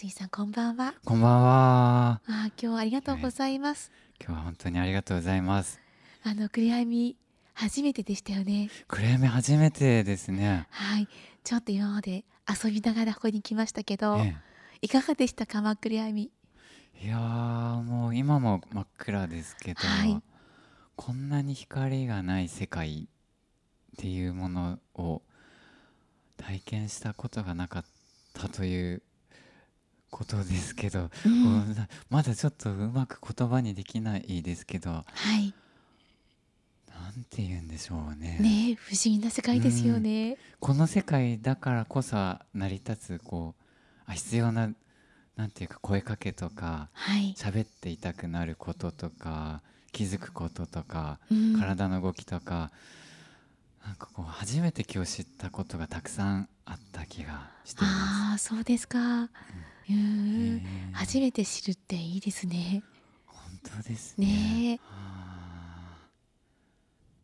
水さんこんばんは。こんばんは。あ今日はありがとうございます。今日は本当にありがとうございます。あの暗闇初めてでしたよね。暗闇初めてですね。はい、ちょっと今まで遊びながらここに来ましたけど、ええ、いかがでしたか真っ暗闇。いやもう今も真っ暗ですけど、はい、こんなに光がない世界っていうものを体験したことがなかったということですけど、うん、まだちょっとうまく言葉にできないですけど、はい、なんて言うんでしょうね。ね不思議な世界ですよね、うん、この世界だからこそ成り立つこうあ必要ななんていうか声かけとか喋、はい、っていたくなることとか気づくこととか、うん、体の動きとかなんかこう初めて今日知ったことがたくさんあった気がしています。ああそうですか。うんうん初めて知るっていいですね。本当ですね。ね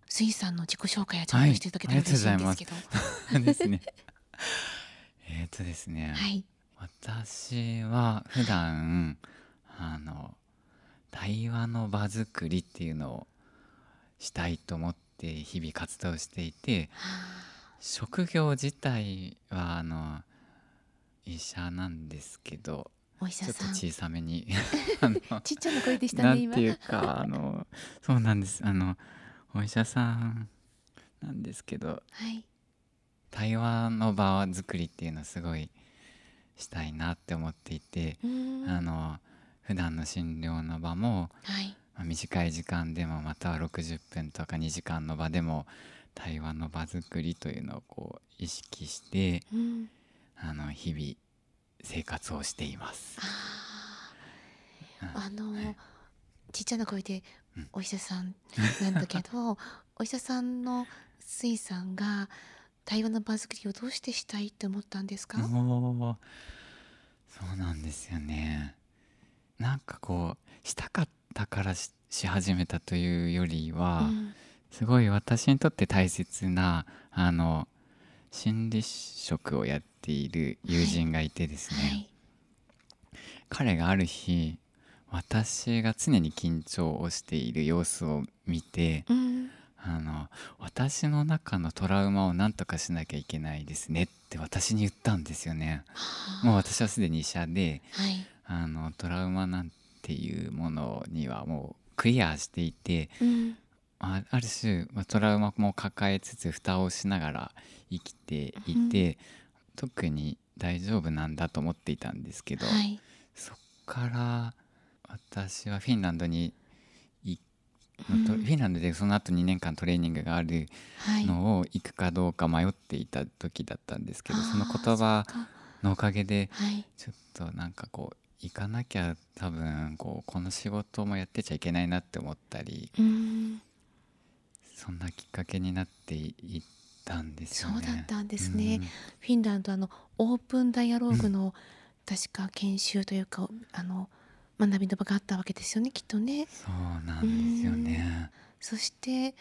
水さんの自己紹介はちゃんとしていただけたら嬉しいんですけど。はい、ですね。えっとですね。はい。私は普段あの対話の場作りっていうのをしたいと思って日々活動していて、職業自体はあの医者なんですけどお医者さん。ちょっと小さめに。ちっちゃな声でしたね今。なんていうかあのそうなんです。あのお医者さんなんですけど、はい、対話の場作りっていうのはすごいしたいなって思っていてあの普段の診療の場も、はい、まあ、短い時間でもまたは60分とか2時間の場でも対話の場作りというのをこう意識して、うん、あの日々生活をしています。あの、はい、ちっちゃな声でお医者さんなんだけど、お医者さんの水さんが対話の場作りをどうしてしたいって思ったんですか？そうなんですよね。なんかこうしたかったからし始めたというよりは、うん、すごい私にとって大切なあの心理職をやっている友人がいてですね、はい。はい、彼がある日私が常に緊張をしている様子を見て、うん、あの私の中のトラウマを何とかしなきゃいけないですねって私に言ったんですよね。もう私はすでに医者で、はい、あのトラウマなんていうものにはもうクリアしていて、うん、あある種トラウマも抱えつつ蓋をしながら生きていて、うん、特に大丈夫なんだと思っていたんですけど、はい、そっから私はフィンランドにフィンランドでその後2年間トレーニングがあるのを行くかどうか迷っていた時だったんですけど、はい、その言葉のおかげでちょっとなんかこう行かなきゃ多分こうこの仕事もやってちゃいけないなって思ったり、そんなきっかけになっていったんですよね。そうだったんですね。フィンランドあのオープンダイアローグの、確か研修というかあの学びの場があったわけですよねきっとね。そうなんですよね。そして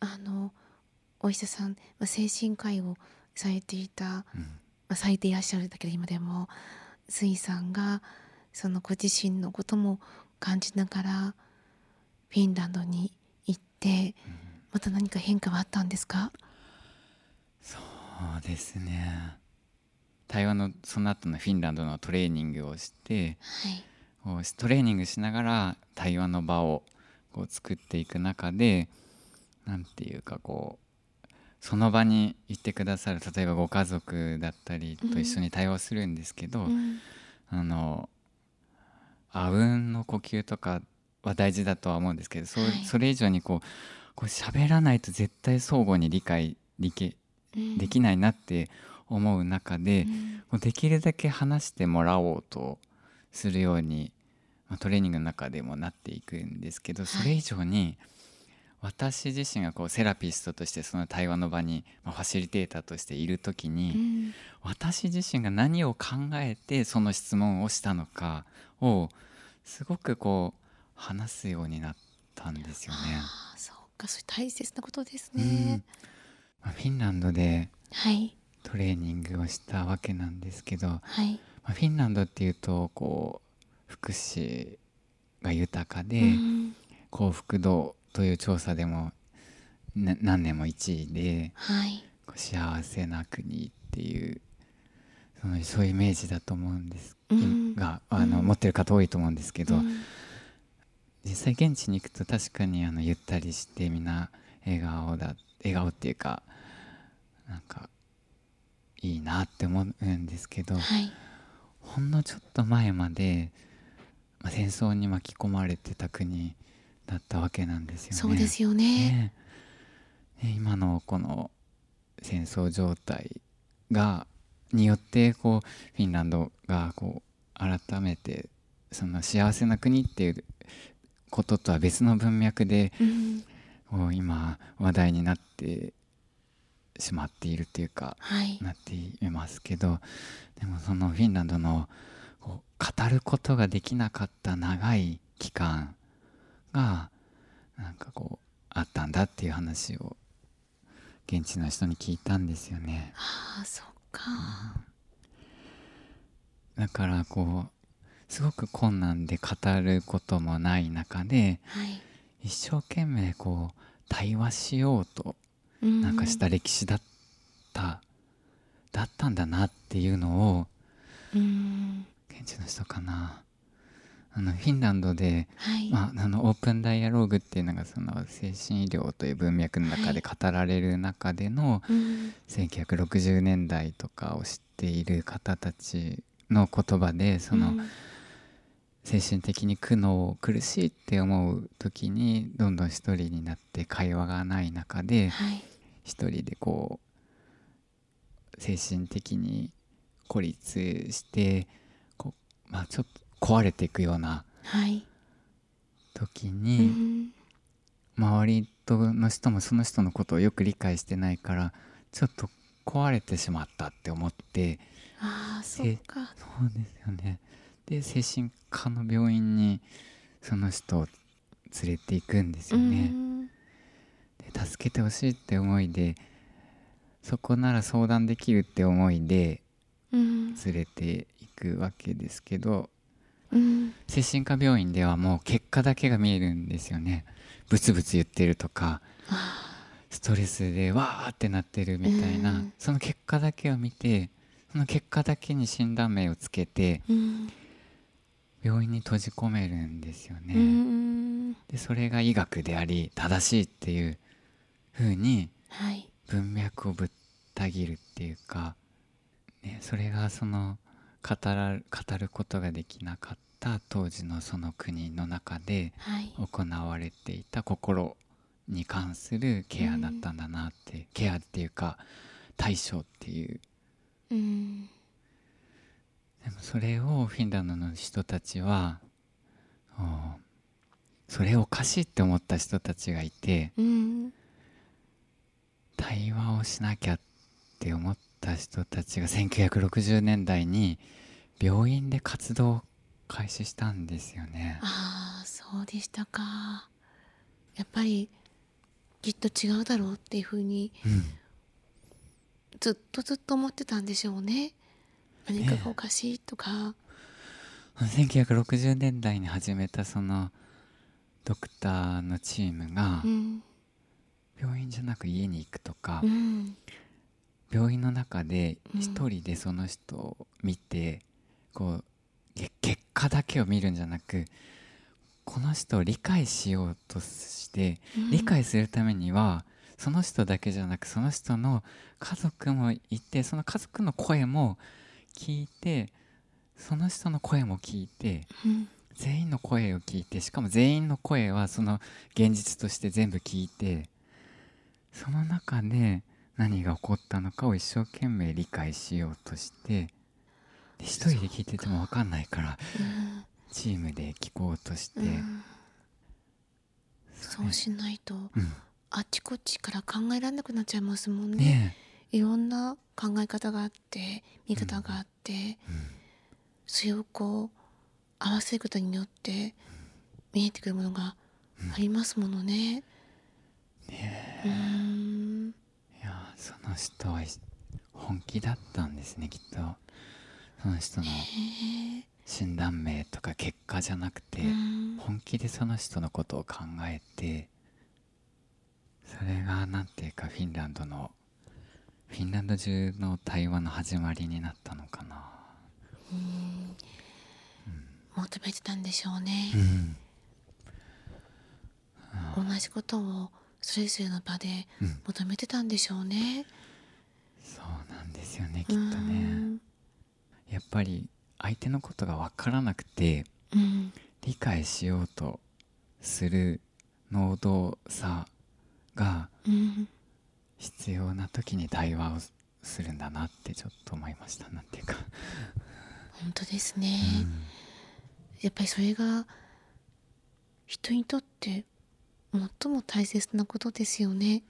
あのお医者さん、まあ、精神科医をされていた、うん、まあ、されていらっしゃるんだけど今でも水さんがそのご自身のことも感じながらフィンランドに行って、うん、また何か変化はあったんですか？そうですね。台湾のその後のフィンランドのトレーニングをして、はい。トレーニングしながら対話の場をこう作っていく中で何て言うかこうその場にいてくださる例えばご家族だったりと一緒に対話するんですけど、うん、あのあうんの呼吸とかは大事だとは思うんですけどそ,、はい、それ以上にこうこう喋らないと絶対相互に理解でき,、できないなって思う中で、うん、できるだけ話してもらおうとするようにまあ、トレーニングの中でもなっていくんですけどそれ以上に私自身がこうセラピストとしてその対話の場に、まあ、ファシリテーターとしている時に、うん、私自身が何を考えてその質問をしたのかをすごくこう話すようになったんですよね。そうかそれ大切なことですね。まあ、フィンランドでトレーニングをしたわけなんですけど、はい、まあ、フィンランドっていうとこう福祉が豊かで、うん。幸福度という調査でもな何年も1位ではい。幸せな国っていうそのそういうイメージだと思うんです、うん。があの、うん。持ってる方多いと思うんですけど、うん実際現地に行くと確かにあのゆったりしてみんな笑顔だ笑顔っていうかなんかいいなって思うんですけど、はい。ほんのちょっと前まで、まあ、戦争に巻き込まれてた国だったわけなんですよね。そうですよね。ね。ね今のこの戦争状態がによってこうフィンランドがこう改めてその幸せな国っていうこととは別の文脈でうん。今話題になってしまっているっていうかはい。なっていますけどでもそのフィンランドの語ることができなかった長い期間がなんかこうあったんだっていう話を現地の人に聞いたんですよね。ああそっか。だからこうすごく困難で語ることもない中ではい。一生懸命こう対話しようとうん。なんかした歴史だった、だったんだなっていうのをうん。現地の人かな。あのフィンランドで、はい。まあ、あのオープンダイアローグっていうのがその精神医療という文脈の中で語られる中での、うん。1960年代とかを知っている方たちの言葉でその、うん精神的に苦悩苦しいって思う時にどんどん一人になって会話がない中ではい。一人でこう精神的に孤立してこう、まあ、ちょっと壊れていくようなはい。時うに、ん。周りとの人もその人のことをよく理解してないからちょっと壊れてしまったって思ってああそっか。そうですよねで精神科の病院にその人を連れていくんですよね。うん。で助けてほしいって思いでそこなら相談できるって思いでうん。連れていくわけですけどうん。精神科病院ではもう結果だけが見えるんですよね。ブツブツ言ってるとかあストレスでわーってなってるみたいな、うん。その結果だけを見てその結果だけに診断名をつけてーうん病院に閉じ込めるんですよね、うん。でそれが医学であり正しいっていう風にはい。文脈をぶった切るっていうか、ね、それがその語ら語ることができなかった当時のその国の中ではい。行われていた心に関するケアだったんだなって、ケアっていうか対処っていううんでもそれをフィンランドの人たちはおそれおかしいって思った人たちがいてうん。対話をしなきゃって思った人たちが1960年代に病院で活動を開始したんですよね。ああそうでしたか。やっぱりきっと違うだろうっていうふうにうん。ずっとずっと思ってたんでしょうね何かがおかしいとか、1960年代に始めたそのドクターのチームがうん。病院じゃなく家に行くとかう、ん。病院の中でうん。一人でその人を見て、こうけ結果だけを見るんじゃなくこの人を理解しようとしてうん。理解するためにはその人だけじゃなくその人の家族もいてその家族の声も聞いてその人の声も聞いてうん。全員の声を聞いてしかも全員の声はその現実として全部聞いてその中で何が起こったのかを一生懸命理解しようとしてで一人で聞いてても分かんないからう。んチームで聞こうとして、うん。そうしないとうん。あっちこっちから考えられなくなっちゃいますもんね。ねいろんな考え方があって見方があって、え、それをこう合わせることによって見えてくるものがありますものね。うーん。いやその人は本気だったんですねきっと。その人の診断名とか結果じゃなくて、本気でその人のことを考えてそれが何ていうかフィンランドのフィンランド中の対話の始まりになったのかな。うん、求めてたんでしょうね。同じことをそれぞれの場で求めてたんでしょうね。うん、そうなんですよねきっとね。やっぱり相手のことが分からなくて、うん、理解しようとする能動さが必要な時に対話をするんだなってちょっと思いました。なんていうか。本当ですね、うん、やっぱりそれが人にとって最も大切なことですよね。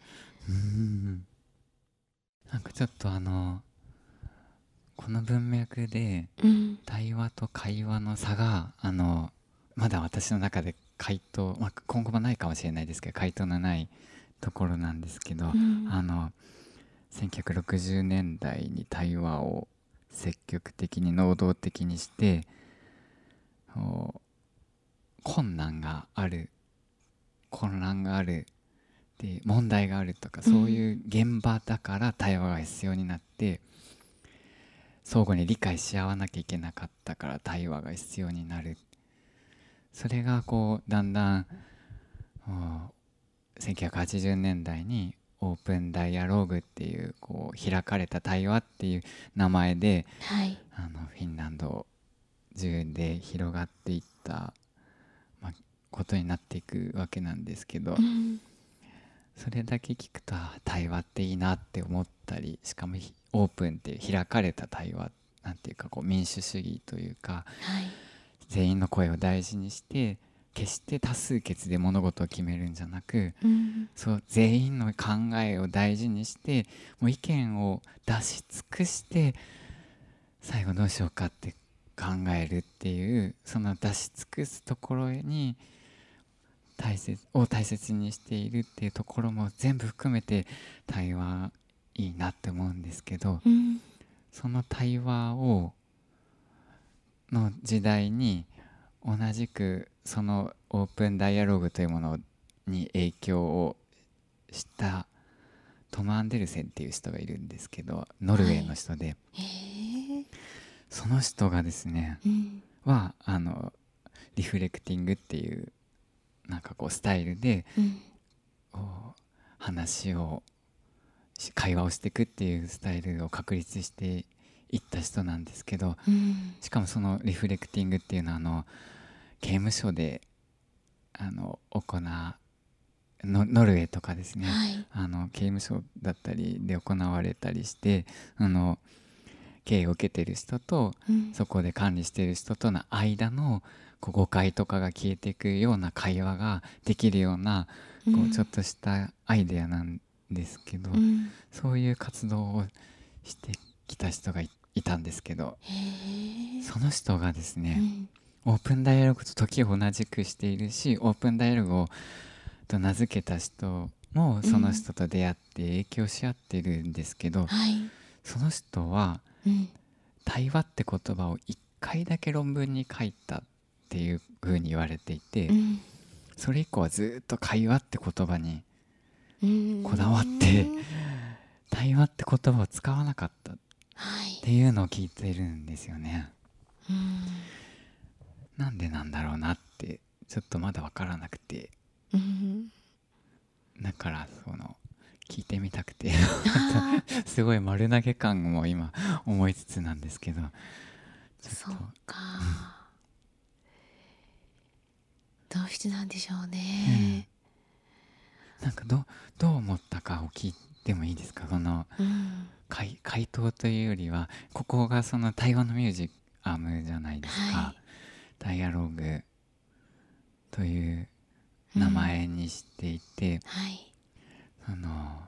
うん。なんかちょっとあのこの文脈で対話と会話の差があのまだ私の中で回答、まあ、今後もないかもしれないですけど回答のないところなんですけど、うん、あの1960年代に対話を積極的に能動的にして困難がある混乱があるで問題があるとかそういう現場だから対話が必要になって、相互に理解し合わなきゃいけなかったから対話が必要になる。それがこうだんだん1980年代にオープンダイアローグっていうこう開かれた対話っていう名前で、はい、あのフィンランド中で広がっていった、まあ、ことになっていくわけなんですけど、うん、それだけ聞くと対話っていいなって思ったりしかもオープンっていう開かれた対話なんていうかこう民主主義というか、はい、全員の声を大事にして決して多数決で物事を決めるんじゃなく、うん、そう全員の考えを大事にしてもう意見を出し尽くして最後どうしようかって考えるっていうその出し尽くすところに大切を大切にしているっていうところも全部含めて対話いいなって思うんですけど、うん、その対話をの時代に同じくそのオープンダイアログというものに影響をしたトム・アンデルセンっていう人がいるんですけどノルウェーの人で、はい、その人がですね、うん、はあのリフレクティングっていうなんかこうスタイルで、うん、話を会話をしていくっていうスタイルを確立していった人なんですけど、うん、しかもそのリフレクティングっていうのはあの刑務所であの行うノノルウェーとかですね、はい、あの刑務所だったりで行われたりしてあの刑を受けてる人と、うん、そこで管理してる人との間のこう誤解とかが消えていくような会話ができるような、こうちょっとしたアイデアなんですけど、うん、そういう活動をしてきた人がいたんですけどその人がですね、うん、オープンダイアログと時を同じくしているしオープンダイアログをと名付けた人もその人と出会って影響し合ってるんですけど、うんはい、その人は、対話って言葉を1回だけ論文に書いたっていうふうに言われていて、それ以降はずっと会話って言葉にこだわって対話って言葉を使わなかったっていうのを聞いてるんですよね。なんでなんだろうなってちょっとまだ分からなくて。だからその聞いてみたくて。すごい丸投げ感も今思いつつなんですけど。そうか、どうしてなんでしょうね、なんかどどう思ったかを聞いてもいいですか？その、うん、回 回答というよりはここがその対話のミュージアムじゃないですか、はい、ダイアログという名前にしていて、うん。はい、あの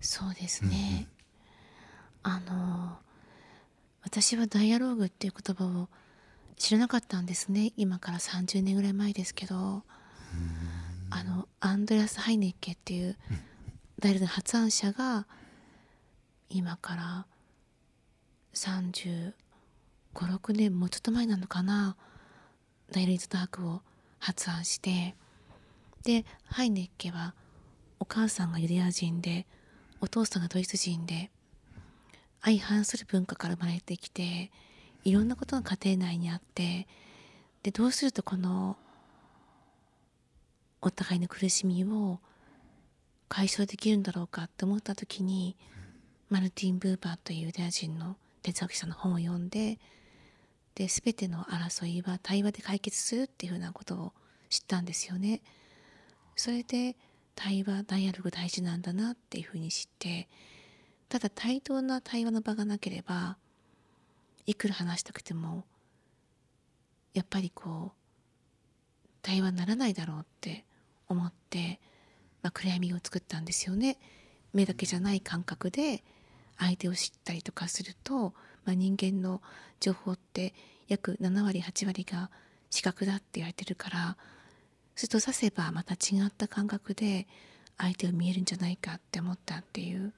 そうですね、あの私はダイアログっていう言葉を知らなかったんですね。今から30年ぐらい前ですけど。あのアンドレアス・ハイネッケっていう大学の発案者が今から35、56年もうちょっと前なのかな？ダイル・イズ・ダークを発案してでハイネッケはお母さんがユダヤ人でお父さんがドイツ人で相反する文化から生まれてきていろんなことが家庭内にあってでどうするとこのお互いの苦しみを解消できるんだろうかって思った時にマルティン・ブーバーというユダヤ人の哲学者の本を読んでで全ての争いは対話で解決するっていうふうなことを知ったんですよね。それで対話ダイアログ大事なんだなっていうふうに知ってただ対等な対話の場がなければいくら話したくてもやっぱりこう対話にならないだろうって思って、まあ、暗闇を作ったんですよね。目だけじゃない感覚で相手を知ったりとかすると、まあ、人間の情報って約7割8割が視覚だって言われてるからすると指せばまた違った感覚で相手を見えるんじゃないかって思ったっていう。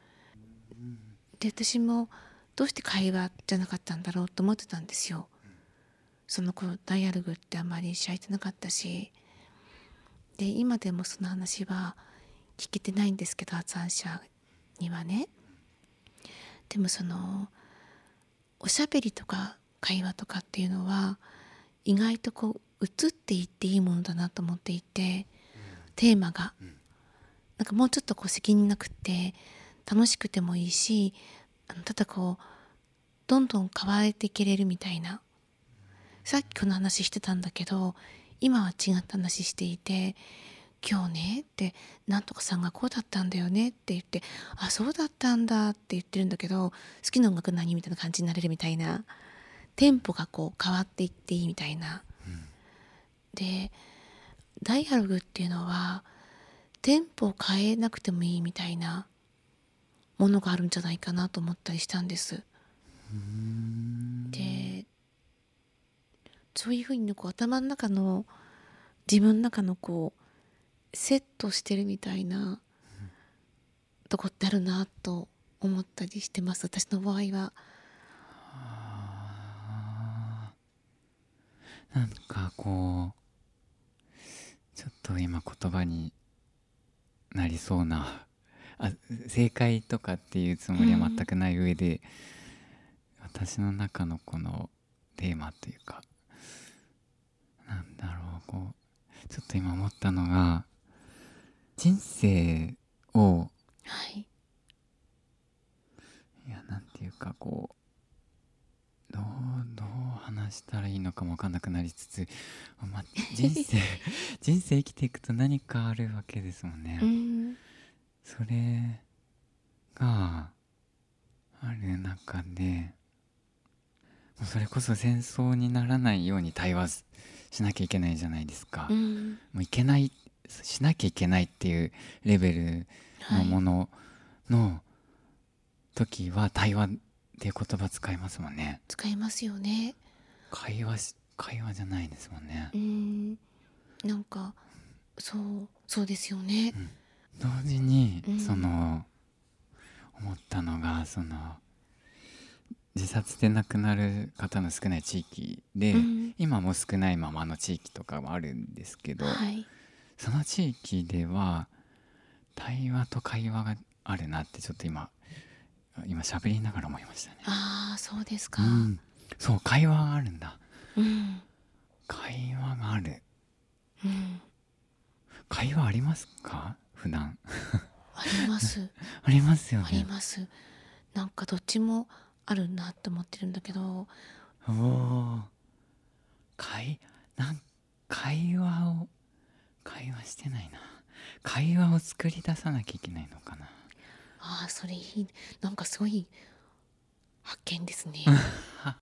で私もどうして会話じゃなかったんだろうと思ってたんですよ。その頃ダイアログってあんまりしゃいてなかったしで今でもその話は聞けてないんですけど発案者にはねでもそのおしゃべりとか会話とかっていうのは意外とこう移っていっていいものだなと思っていてテーマが。なんかもうちょっとこう責任なくって楽しくてもいいしあのただこうどんどん変われていけれるみたいな。さっきこの話してたんだけど今は違った話していて今日ねってなんとかさんがこうだったんだよねって言ってあそうだったんだって言ってるんだけど好きな音楽何みたいな感じになれるみたいなテンポがこう変わっていっていいみたいな。うん、でダイアログっていうのはテンポを変えなくてもいいみたいなものがあるんじゃないかなと思ったりしたんです。でそういうふうにこう頭の中の自分の中のこうセットしてるみたいなとこってあるなと思ったりしてます私の場合は。なんかこうちょっと今言葉になりそうなあ正解とかっていうつもりは全くない上で、うん、私の中のこのテーマというかなんだろうこうちょっと今思ったのが人生を、はい、いやなんていうかこうどうどう話したらいいのかも分かんなくなりつつ、ま、人生 人生生きていくと何かあるわけですもんね。うん、それがある中でそれこそ戦争にならないように対話しなきゃいけないじゃないですか。うん、もういけないしなきゃいけないっていうレベルのものの時は対話っていう言葉使いますもんね。使いますよね。会話会話じゃないですもんね。うんなんかそうそうですよね。うん、同時に、うん、その思ったのがその自殺で亡くなる方の少ない地域で、うん、今も少ないままの地域とかもあるんですけど、はい、その地域では対話と会話があるなってちょっと今今喋りながら思いましたね。ああそうですか、うん、そう会話があるんだ、うん、会話がある、うん、会話ありますか？普段。あります。ありますよね。あります。なんかどっちもあるなって思ってるんだけど。おお会なん会話を会話してないな。会話を作り出さなきゃいけないのかな。ああそれいいなんかすごい発見ですね。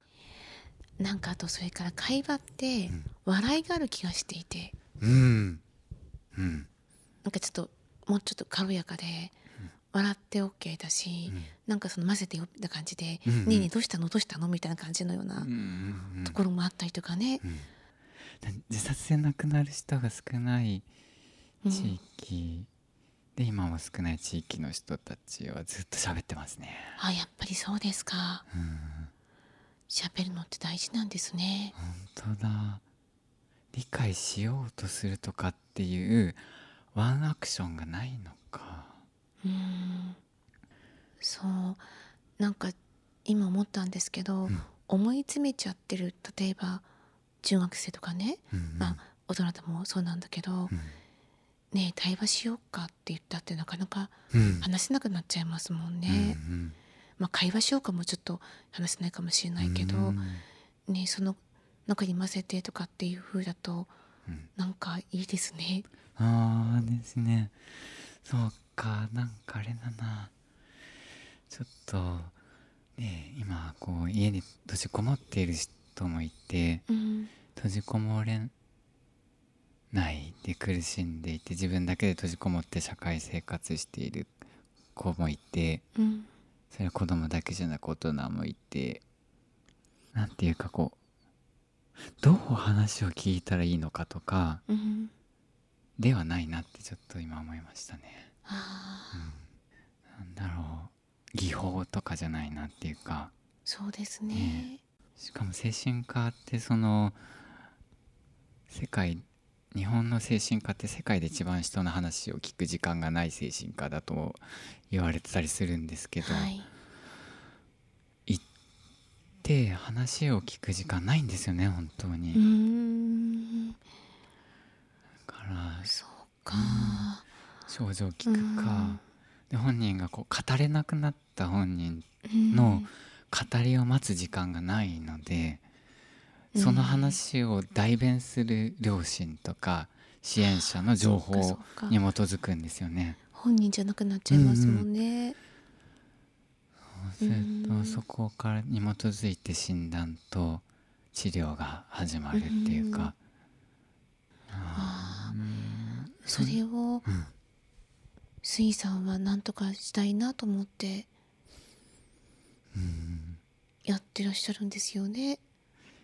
なんかあとそれから会話って笑いがある気がしていて。うん。うん。なんかちょっともうちょっと軽やかで、笑って OK だし、うん、なんかその混ぜてよって感じで「うんうん、ねえねえどうしたの？どうしたの?」みたいな感じのようなところもあったりとかね、うん自殺で亡くなる人が少ない地域。で、今も少ない地域の人たちはずっと喋ってますね。あやっぱりそうですか。うん、喋るのって大事なんですね。本当だ。理解しようとするとかっていうワンアクションがないのか。うん。そう。なんか今思ったんですけど、うん、思い詰めちゃってる。例えば中学生とかね、うんうん、まあ、大人でもそうなんだけど、うん、ねえ対話しようかって言ったってなかなか話せなくなっちゃいますもんね。うんうん、まあ、会話しようかもちょっと話せないかもしれないけど、うん、ねその中に混ぜてとかっていう風だと、うん、なんかいいですね。ああですね。そうかなんかあれだな。ちょっとね今こう家に閉じこもっている人もいて、うん、閉じこもれないで苦しんでいて自分だけで閉じこもって社会生活している子もいて、うん、それは子供だけじゃなく大人もいてなんていうかこうどう話を聞いたらいいのかとか、うん、ではないなってちょっと今思いましたね。うん、なんだろう。技法とかじゃないなっていうか。そうですね、ね、しかも精神科ってその世界日本の精神科って世界で一番人の話を聞く時間がない精神科だと言われてたりするんですけど、はい、行って話を聞く時間ないんですよね本当に。だからそうか、うん、症状聞くか。で本人がこう語れなくなった本人の語りを待つ時間がないので。その話を代弁する両親とか支援者の情報に基づくんですよね。本人じゃなくなっちゃいますもんね。そうするとそこからに基づいて診断と治療が始まるっていうか。あそれを、水さんは何とかしたいなと思ってやってらっしゃるんですよね。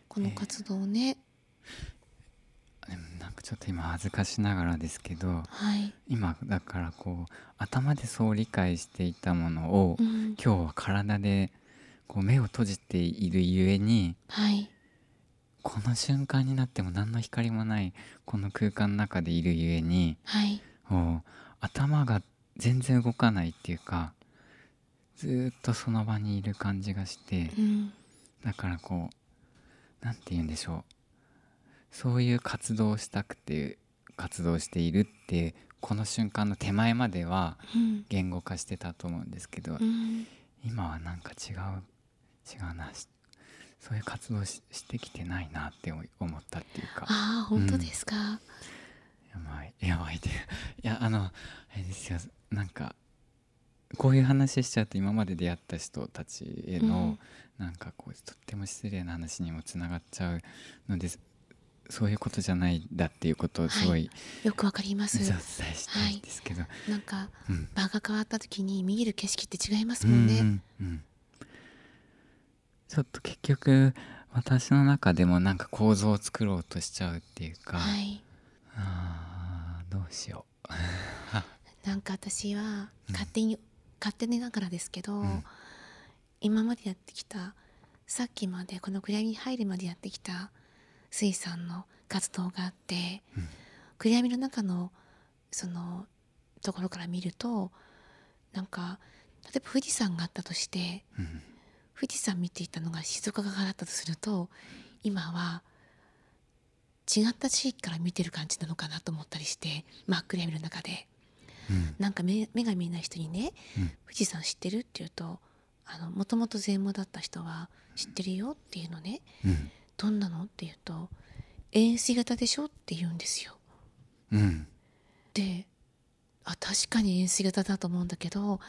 この活動ね、えー、でもなんかちょっと今恥ずかしながらですけど、はい、今だからこう頭でそう理解していたものを、うん、今日は体でこう目を閉じているゆえに、はい、この瞬間になっても何の光もないこの空間の中でいるゆえに、はい、頭が全然動かないっていうかずっとその場にいる感じがして、うん、だからこう何て言うんでしょう。そういう活動をしたくて活動しているってこの瞬間の手前までは言語化してたと思うんですけど、うん、今はなんか違う違うなそういう活動ししてきてないなって思ったっていうか。ああ本当ですか、うん、やばいやばいでいやあのあれですよ。なんかこういう話しちゃうと今まで出会った人たちへの、うん、なんかこうとっても失礼な話にもつながっちゃうのでそういうことじゃないんだっていうことをすごい、はい、よくわかります。お伝えしたいんですけど、はい、なんか、うん、場が変わった時に見える景色って違いますもんね、うんうん、ちょっと結局私の中でもなんか構造を作ろうとしちゃうっていうか、はい、あどうしよう。なんか私は勝手に勝手にながらですけど、うん、今までやってきたさっきまでこの暗闇に入るまでやってきた水さんの活動があって、うん、暗闇の中のそのところから見るとなんか例えば富士山があったとして、うん、富士山見ていたのが静岡側だったとすると今は違った地域から見てる感じなのかなと思ったりして真っ暗闇の中で。なんか目目が見えない人にね、富士山知ってるって言うともともと全盲だった人は知ってるよっていうのね、どんなのって言うと円錐型でしょって言うんですよ。うん、であ確かに円錐型だと思うんだけど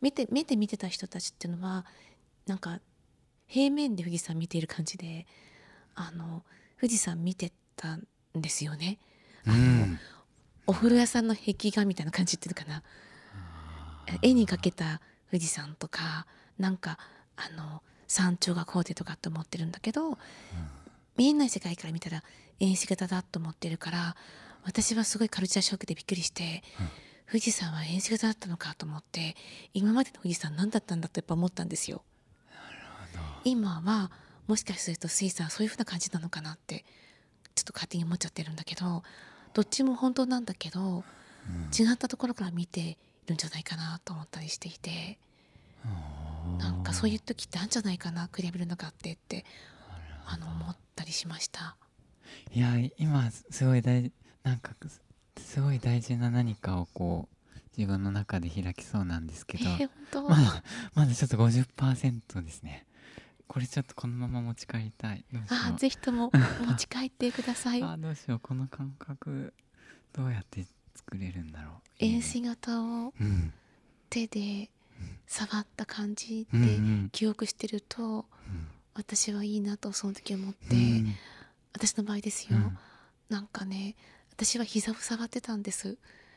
目で目で見てた人たちっていうのはなんか平面で富士山見ている感じであの富士山見てたんですよね。あの、うん、お風呂屋さんの壁画みたいな感じっていうのかな。絵に描けた富士山とかなんかあの山頂がこうでとかって思ってるんだけど、うん、見えない世界から見たら遠視型だと思ってるから私はすごいカルチャーショックでびっくりして、うん、富士山は遠視型だったのかと思って今までの富士山何だったんだとやっぱ思ったんですよ。今はもしかするとスイさんそういう風な感じなのかなってちょっと勝手に思っちゃってるんだけどどっちも本当なんだけど、違ったところから見ているんじゃないかなと思ったりしていて。なんかそういう時ってあるんじゃないかな比べるのかってってあの思ったりしました。いや今すごい大なんかすごい大事な何かをこう自分の中で開きそうなんですけど、えー、まだまだちょっと50%ですねこれちょっとこのまま持ち帰りたい。あぜひとも 持ち帰ってください。あどうしよう。この感覚どうやって作れるんだろう。円錐型を手で触った感じで記憶してると、うん。うん、私はいいなとその時思って、うん、私の場合ですよ、うん、なんかね私は膝を触ってたんです、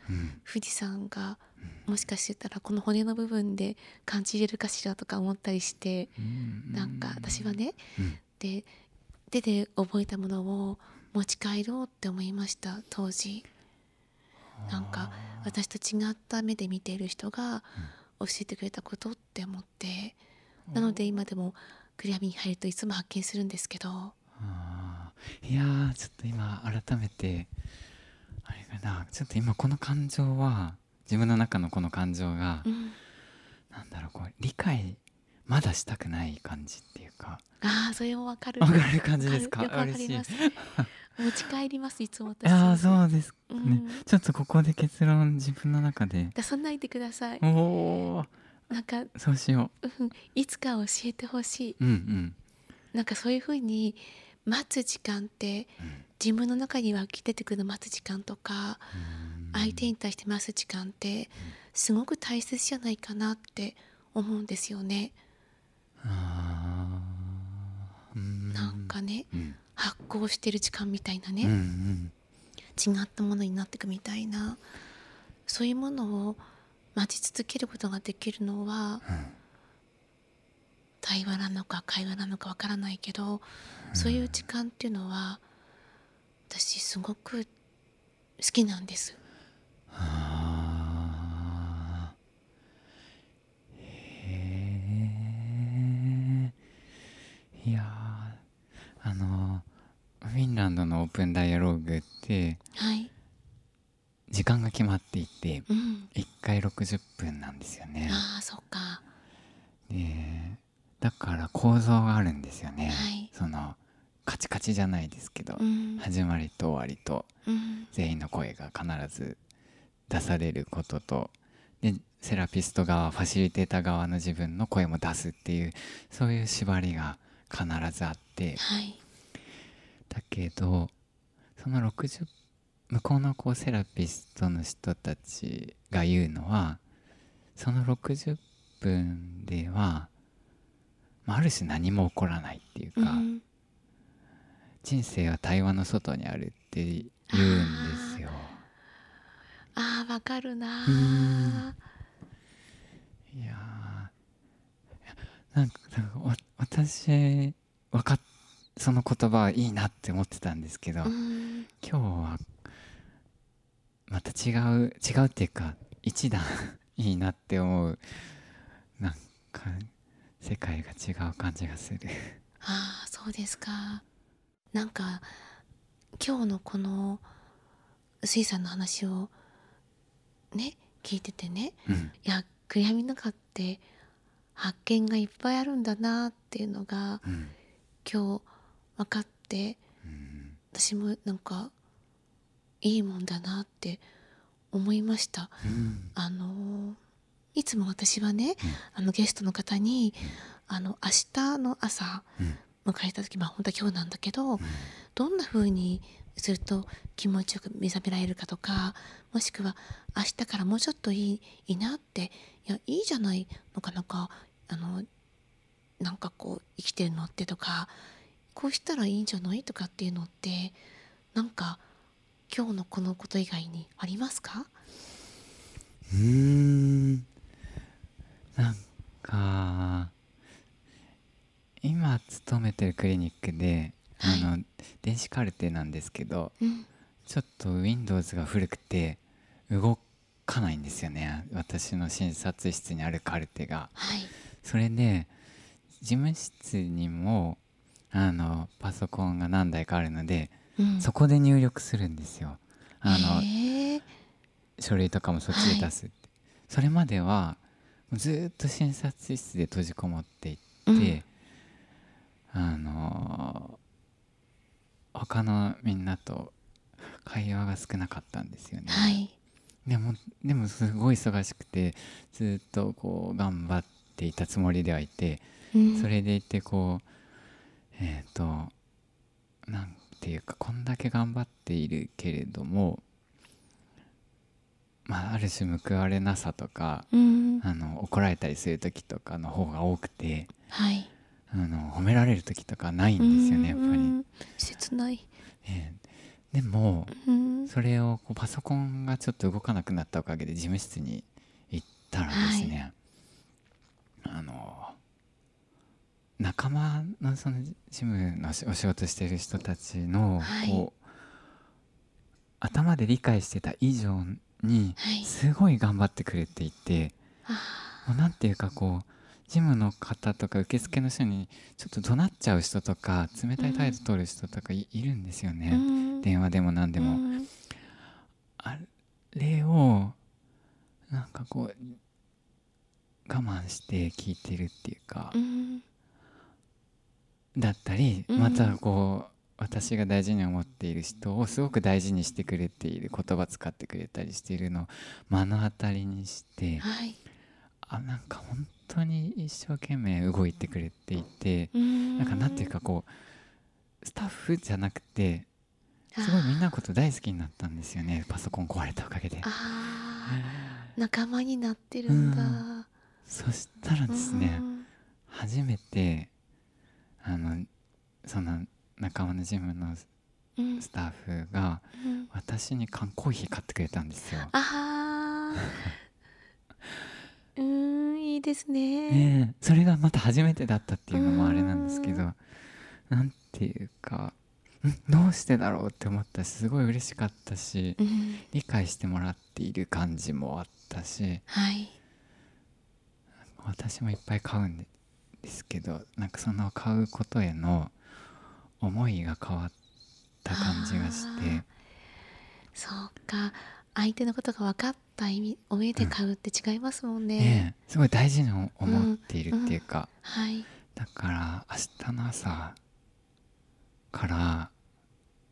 うん、富士山がもしかしてたらこの骨の部分で感じれるかしらとか思ったりして、うん、なんか私はね、で手で覚えたものを持ち帰ろうって思いました当時。なんか私と違った目で見ている人が、教えてくれたことって思ってなので今でも暗闇に入るといつも発見するんですけど。いやちょっと今改めてあれかな。ちょっと今この感情は自分の中のこの感情が、うん、なんだろうこう理解まだしたくない感じっていうか。ああそれもわかる。わかる感じですか？嬉しい。持ち帰りますいつも私。ああそうですね、うん、ちょっとここで結論自分の中で。出さないでください。おおなんかそうしよう、うん、いつか教えてほしい、うんうん、なんかそういうふうに待つ時間って、うん、自分の中に湧き出てくる待つ時間とか相手に対して待つ時間ってすごく大切じゃないかなって思うんですよね。なんかね、うん。発酵してる時間みたいなね、うんうん、違ったものになっていくみたいな。そういうものを待ち続けることができるのは、うん、対話なのか会話なのかわからないけど、うん、そういう時間っていうのは私すごく好きなんです。いやあのフィンランドのオープンダイアログって、はい、時間が決まっていて、うん、1回60分なんですよね。あそっか。でだから構造があるんですよね。はい、そのカチカチじゃないですけど、うん、始まりと終わりと、うん、全員の声が必ず出されることとでセラピスト側ファシリテーター側の自分の声も出すっていうそういう縛りが必ずあって、はい、だけどその60向こうのこうセラピストの人たちが言うのはその60分では、まあ、ある種何も起こらないっていうか、うん、人生は対話の外にあるって言うん。あわかるな。いやなんか私分かっその言葉はいいなって思ってたんですけど、今日はまた違う違うっていうか一段 いいなって思うなんか世界が違う感じがする。ああそうですか。なんか今日のこの水さんの話をね聞いててね、うん、いや暗闇の中って発見がいっぱいあるんだなっていうのが、うん、今日分かって、うん、私もなんかいいもんだなって思いました。うん、あのいつも私はね、あのゲストの方に、あの明日の朝迎えた時まあ本当は今日なんだけど、どんな風にすると気持ちよく目覚められるかとかもしくは明日からもうちょっといいいいなっていやいいじゃないのかなかあのなんかこう生きてるのってとかこうしたらいいんじゃないとかっていうのってなんか今日のこのこと以外にありますか？うん。なんか今勤めてるクリニックで、はい、あの電子カルテなんですけど、うん、ちょっと Windows が古くて動かないんですよね。私の診察室にあるカルテが。はい、それで事務室にもあのパソコンが何台かあるので、うん。そこで入力するんですよ。あの、書類とかもそっちで出すって、それまではずーっと診察室で閉じこもっていって、うん。あの他のみんなと会話が少なかったんですよね、はい。でもでもすごい忙しくてずーっとこう頑張っていたつもりではいてうん。それでいてこうえっ、となんていうかこんだけ頑張っているけれどもまあある種報われなさとかうん。あの怒られたりする時とかの方が多くてはいあの褒められる時とかないんですよねやっぱり。うん切ない。ええ。でもうん。それをこうパソコンがちょっと動かなくなったおかげで事務室に行ったらですね、あの仲間のその事務のお仕事してる人たちのはい。こう、頭で理解してた以上にはい。すごい頑張ってくれていて、あもうなんていうかこう事務の方とか受付の人にちょっと怒鳴っちゃう人とか冷たい態度取る人とかい,、るんですよね、ーうん。電話でも何でも。うんあれをなんかこう我慢して聞いてるっていうかう、ん。だったりうん。またこう私が大事に思っている人をすごく大事にしてくれている言葉使ってくれたりしているのを目の当たりにしてはいあなんか本当に一生懸命動いてくれていてうん。なんかなんていうかこうスタッフじゃなくてすごいみんなのこと大好きになったんですよねパソコン壊れたおかげで。仲間になってるんだ、うん。そしたらですね、うん。初めてあのその仲間のジムのうん。スタッフがうん。私に缶コーヒー買ってくれたんですよ。あー。う ーんいいですね。ねえそれがまた初めてだったっていうのもあれなんですけどなんていうかんどうしてだろうって思ったしすごい嬉しかったしうん。理解してもらっている感じもあったしはい。私もいっぱい買うんですけどなんかその買うことへの思いが変わった感じがして。そうか相手のことが分かった意味上で買うって違いますもんね、ねえすごい大事に思っているっていうか、はい。だから明日の朝から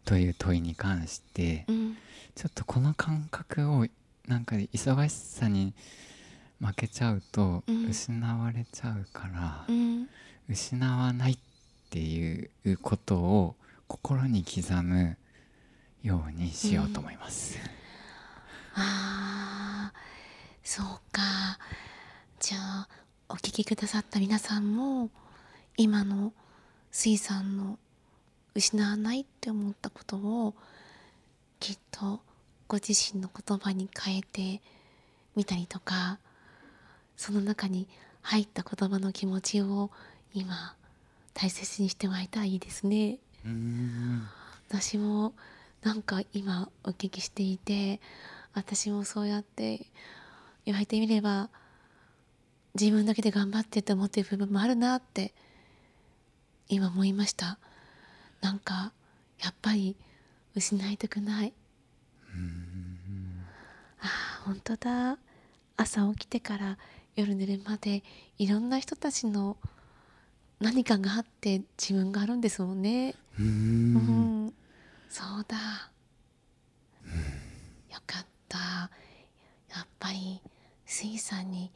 という問いに関してうん。ちょっとこの感覚をなんか忙しさに負けちゃうとうん。失われちゃうから、うん。失わないっていうことを心に刻むようにしようと思います。あーそうかじゃあお聞きくださった皆さんも今の水さんの失わないって思ったことをきっとご自身の言葉に変えてみたりとかその中に入った言葉の気持ちを今大切にしてもらえたらいいですね。私もなんか今お聞きしていて私もそうやって言われてみれば自分だけで頑張ってって思ってる部分もあるなって今思いました。なんかやっぱり失いたくない。あー本当だ。朝起きてから夜寝るまでいろんな人たちの何かがあって自分があるんですもんね。うん。ん、そうだ。よかった。やっぱり水さんに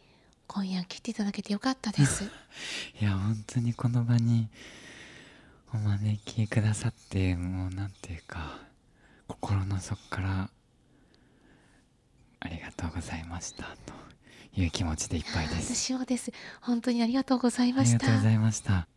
今夜来ていただけてよかったです。いや本当にこの場にお招きくださってもうなんていうか心の底からありがとうございましたという気持ちでいっぱいです。私はです。本当にありがとうございましたありがとうご。ざいました。